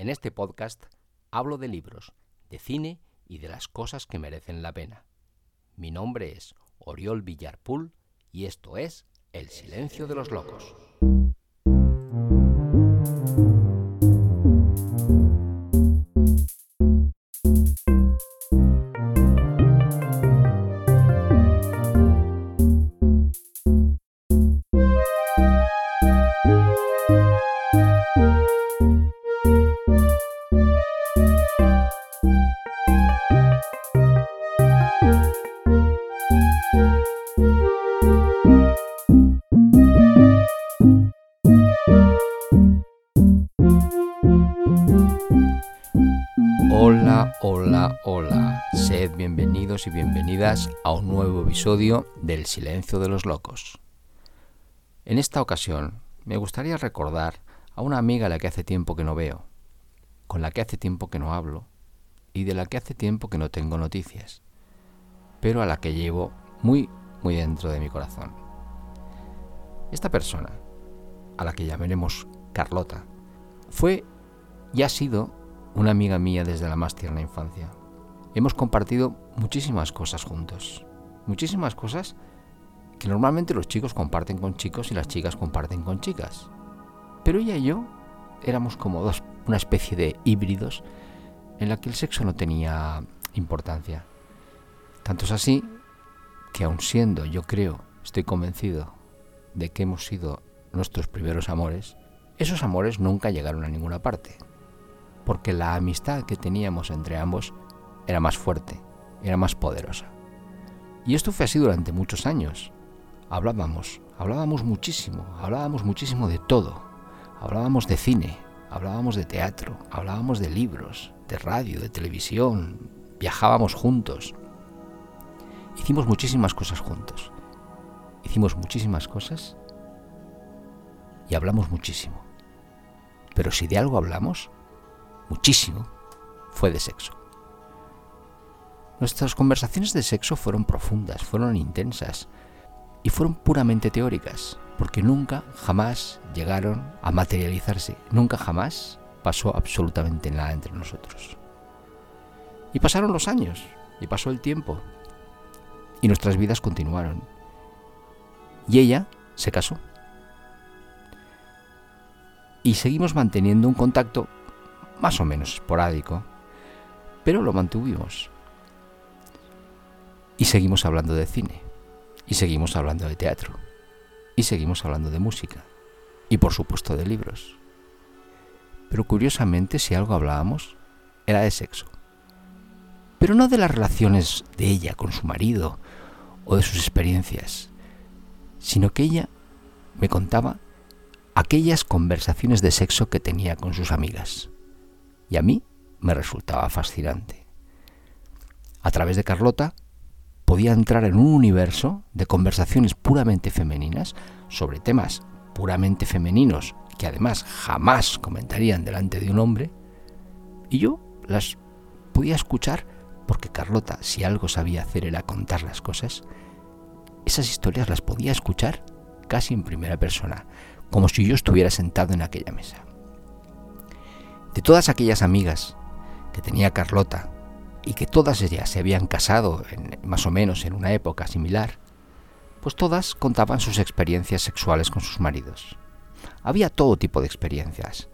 En este podcast hablo de libros, de cine y de las cosas que merecen la pena. Mi nombre es Oriol Villarpool y esto es El Silencio de los Locos. Hola, hola, hola. Sed bienvenidos y bienvenidas a un nuevo episodio del Silencio de los Locos. En esta ocasión me gustaría recordar a una amiga a la que hace tiempo que no veo, con la que hace tiempo que no hablo y de la que hace tiempo que no tengo noticias, pero a la que llevo muy, muy dentro de mi corazón. Esta persona, a la que llamaremos Carlota, fue y ha sido una amiga mía desde la más tierna infancia. Hemos compartido muchísimas cosas juntos, muchísimas cosas que normalmente los chicos comparten con chicos y las chicas comparten con chicas. Pero ella y yo éramos como dos, una especie de híbridos en la que el sexo no tenía importancia. Tanto es así que aun siendo, yo creo, estoy convencido de que hemos sido nuestros primeros amores, esos amores nunca llegaron a ninguna parte porque la amistad que teníamos entre ambos era más fuerte, era más poderosa. Y esto fue así durante muchos años. Hablábamos, hablábamos muchísimo, hablábamos muchísimo de todo. Hablábamos de cine, hablábamos de teatro, hablábamos de libros, de radio, de televisión, viajábamos juntos. Hicimos muchísimas cosas juntos. Hicimos muchísimas cosas y hablamos muchísimo. Pero si de algo hablamos, muchísimo, fue de sexo. Nuestras conversaciones de sexo fueron profundas, fueron intensas y fueron puramente teóricas, porque nunca, jamás llegaron a materializarse, nunca jamás pasó absolutamente nada entre nosotros. Y pasaron los años, y pasó el tiempo, y nuestras vidas continuaron. Y ella se casó. Y seguimos manteniendo un contacto más o menos esporádico, pero lo mantuvimos. Y seguimos hablando de cine, y seguimos hablando de teatro, y seguimos hablando de música, y por supuesto de libros. Pero curiosamente, si algo hablábamos, era de sexo. Pero no de las relaciones de ella con su marido o de sus experiencias, sino que ella me contaba aquellas conversaciones de sexo que tenía con sus amigas y a mí me resultaba fascinante. A través de Carlota podía entrar en un universo de conversaciones puramente femeninas sobre temas puramente femeninos que además jamás comentarían delante de un hombre, y yo las podía escuchar porque Carlota, si algo sabía hacer era contar las cosas, esas historias las podía escuchar casi en primera persona, como si yo estuviera sentado en aquella mesa. De todas aquellas amigas que tenía Carlota y que todas ellas se habían casado más o menos en una época similar, pues todas contaban sus experiencias sexuales con sus maridos. Había todo tipo de experiencias.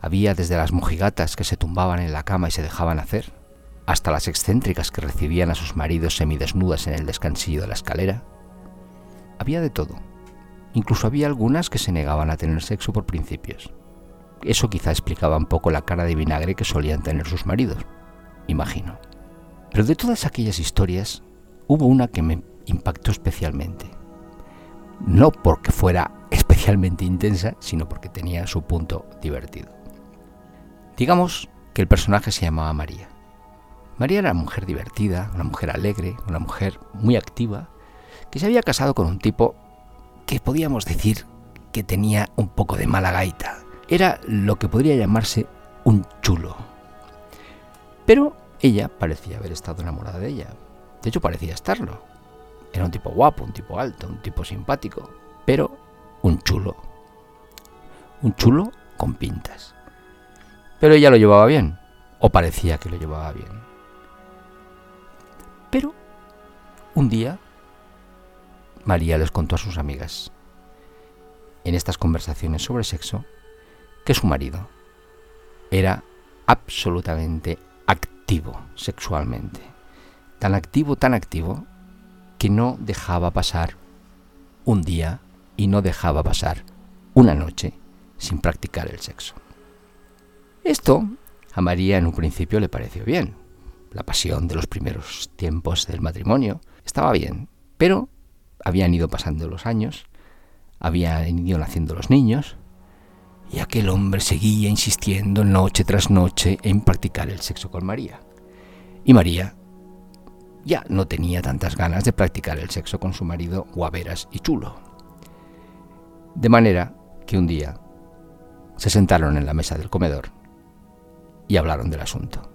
Había desde las mojigatas que se tumbaban en la cama y se dejaban hacer, hasta las excéntricas que recibían a sus maridos semidesnudas en el descansillo de la escalera. Había de todo. Incluso había algunas que se negaban a tener sexo por principios. Eso quizá explicaba un poco la cara de vinagre que solían tener sus maridos, imagino. Pero de todas aquellas historias, hubo una que me impactó especialmente. No porque fuera especialmente intensa, sino porque tenía su punto divertido. Digamos que el personaje se llamaba María. María era una mujer divertida, una mujer alegre, una mujer muy activa, que se había casado con un tipo que podíamos decir que tenía un poco de mala gaita, era lo que podría llamarse un chulo. Pero ella parecía haber estado enamorada de ella. De hecho, parecía estarlo. Era un tipo guapo, un tipo alto, un tipo simpático, pero un chulo. Un chulo con pintas. Pero ella lo llevaba bien, o parecía que lo llevaba bien. Pero un día María les contó a sus amigas, en estas conversaciones sobre sexo, que su marido era absolutamente activo sexualmente. Tan activo, tan activo, que no dejaba pasar un día y no dejaba pasar una noche sin practicar el sexo. Esto a María en un principio le pareció bien. La pasión de los primeros tiempos del matrimonio estaba bien, pero habían ido pasando los años, habían ido naciendo los niños, y aquel hombre seguía insistiendo noche tras noche en practicar el sexo con María. Y María ya no tenía tantas ganas de practicar el sexo con su marido guaveras y chulo. De manera que un día se sentaron en la mesa del comedor y hablaron del asunto.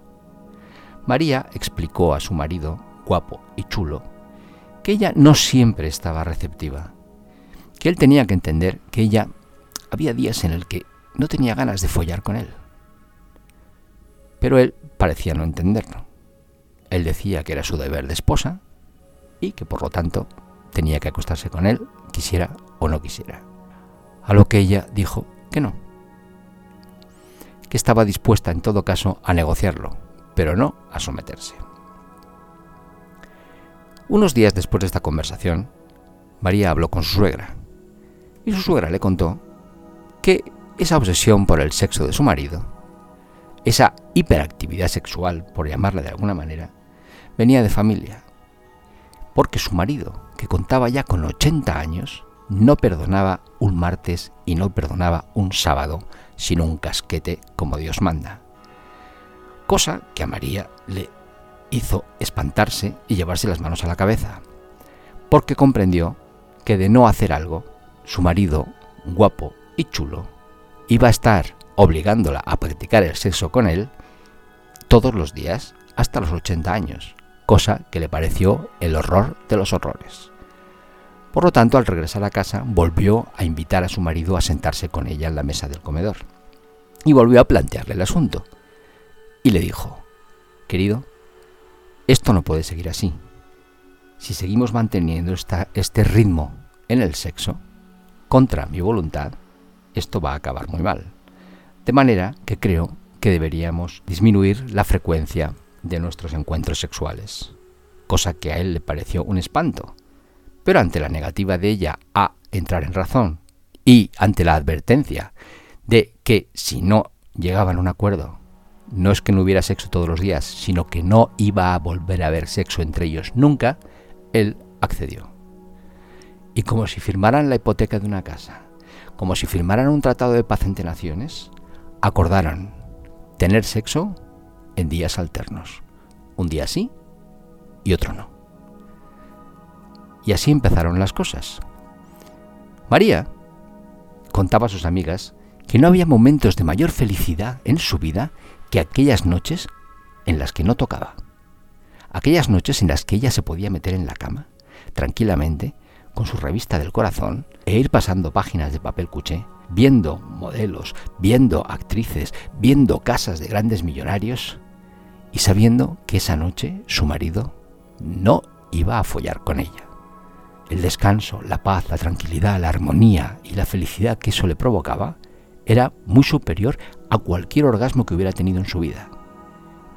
María explicó a su marido, guapo y chulo, que ella no siempre estaba receptiva, que él tenía que entender que ella había días en el que no tenía ganas de follar con él. Pero él parecía no entenderlo. Él decía que era su deber de esposa y que por lo tanto tenía que acostarse con él, quisiera o no quisiera. A lo que ella dijo que no, que estaba dispuesta en todo caso a negociarlo, pero no a someterse. Unos días después de esta conversación, María habló con su suegra, y su suegra le contó que esa obsesión por el sexo de su marido, esa hiperactividad sexual, por llamarla de alguna manera, venía de familia, porque su marido, que contaba ya con 80 años, no perdonaba un martes y no perdonaba un sábado sino un casquete como Dios manda. Cosa que a María le hizo espantarse y llevarse las manos a la cabeza, porque comprendió que de no hacer algo, su marido, guapo y chulo, iba a estar obligándola a practicar el sexo con él todos los días hasta los 80 años, cosa que le pareció el horror de los horrores. Por lo tanto, al regresar a casa, volvió a invitar a su marido a sentarse con ella en la mesa del comedor. Y volvió a plantearle el asunto. Y le dijo, querido, esto no puede seguir así. Si seguimos manteniendo este ritmo en el sexo, contra mi voluntad, esto va a acabar muy mal. De manera que creo que deberíamos disminuir la frecuencia de nuestros encuentros sexuales, cosa que a él le pareció un espanto, pero ante la negativa de ella a entrar en razón y ante la advertencia de que si no llegaban a un acuerdo, no es que no hubiera sexo todos los días, sino que no iba a volver a haber sexo entre ellos nunca, él accedió. Y como si firmaran la hipoteca de una casa, como si firmaran un tratado de paz entre naciones, acordaron tener sexo en días alternos. Un día sí y otro no. Y así empezaron las cosas. María contaba a sus amigas que no había momentos de mayor felicidad en su vida que aquellas noches en las que no tocaba. Aquellas noches en las que ella se podía meter en la cama, tranquilamente, con su revista del corazón, e ir pasando páginas de papel cuché, viendo modelos, viendo actrices, viendo casas de grandes millonarios, y sabiendo que esa noche su marido no iba a follar con ella. El descanso, la paz, la tranquilidad, la armonía y la felicidad que eso le provocaba era muy superior a cualquier orgasmo que hubiera tenido en su vida.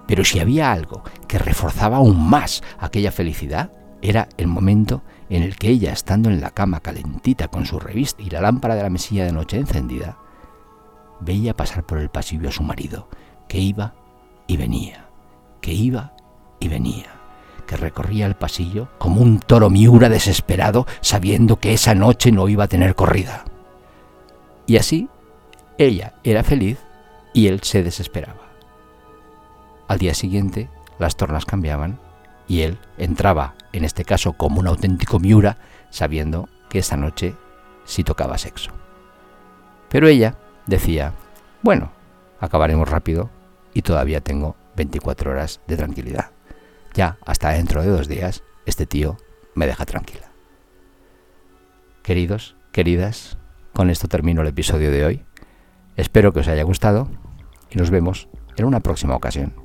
Pero si había algo que reforzaba aún más aquella felicidad, era el momento en el que ella, estando en la cama calentita con su revista y la lámpara de la mesilla de noche encendida, veía pasar por el pasillo a su marido, que iba y venía, que iba y venía que recorría el pasillo como un toro miura desesperado, sabiendo que esa noche no iba a tener corrida. Y así, ella era feliz y él se desesperaba. Al día siguiente, las tornas cambiaban y él entraba, en este caso como un auténtico miura, sabiendo que esa noche sí tocaba sexo. Pero ella decía, bueno, acabaremos rápido y todavía tengo 24 horas de tranquilidad ya hasta dentro de dos días, este tío me deja tranquila. Queridos, queridas, con esto termino el episodio de hoy. Espero que os haya gustado y nos vemos en una próxima ocasión.